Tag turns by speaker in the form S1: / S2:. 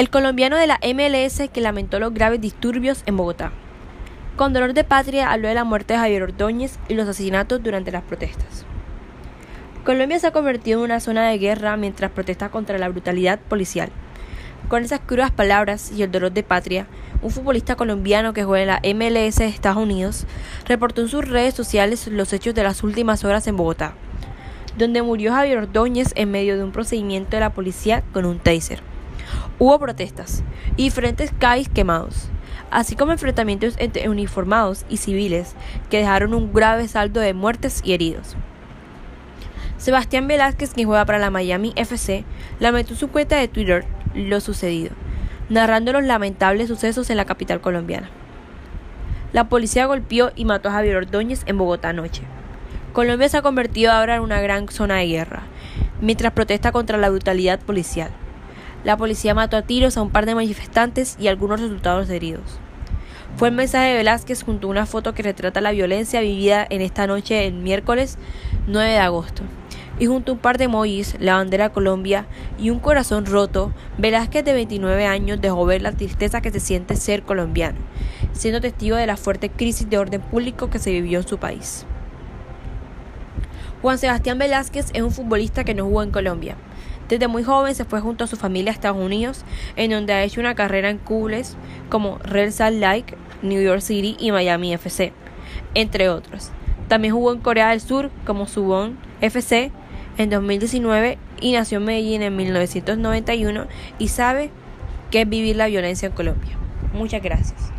S1: El colombiano de la MLS que lamentó los graves disturbios en Bogotá. Con dolor de patria habló de la muerte de Javier Ordóñez y los asesinatos durante las protestas. Colombia se ha convertido en una zona de guerra mientras protesta contra la brutalidad policial. Con esas crudas palabras y el dolor de patria, un futbolista colombiano que juega en la MLS de Estados Unidos reportó en sus redes sociales los hechos de las últimas horas en Bogotá, donde murió Javier Ordóñez en medio de un procedimiento de la policía con un taser. Hubo protestas y diferentes calles quemados, así como enfrentamientos entre uniformados y civiles que dejaron un grave saldo de muertes y heridos. Sebastián Velázquez, quien juega para la Miami FC, lamentó su cuenta de Twitter lo sucedido, narrando los lamentables sucesos en la capital colombiana. La policía golpeó y mató a Javier Ordóñez en Bogotá anoche. Colombia se ha convertido ahora en una gran zona de guerra, mientras protesta contra la brutalidad policial. La policía mató a tiros a un par de manifestantes y algunos resultados heridos. Fue el mensaje de Velázquez junto a una foto que retrata la violencia vivida en esta noche el miércoles 9 de agosto. Y junto a un par de emojis, la bandera de Colombia y un corazón roto, Velázquez de 29 años dejó ver la tristeza que se siente ser colombiano, siendo testigo de la fuerte crisis de orden público que se vivió en su país. Juan Sebastián Velázquez es un futbolista que no jugó en Colombia. Desde muy joven se fue junto a su familia a Estados Unidos, en donde ha hecho una carrera en clubes como Real Salt Lake, New York City y Miami FC, entre otros. También jugó en Corea del Sur como Suwon FC en 2019 y nació en Medellín en 1991 y sabe qué es vivir la violencia en Colombia. Muchas gracias.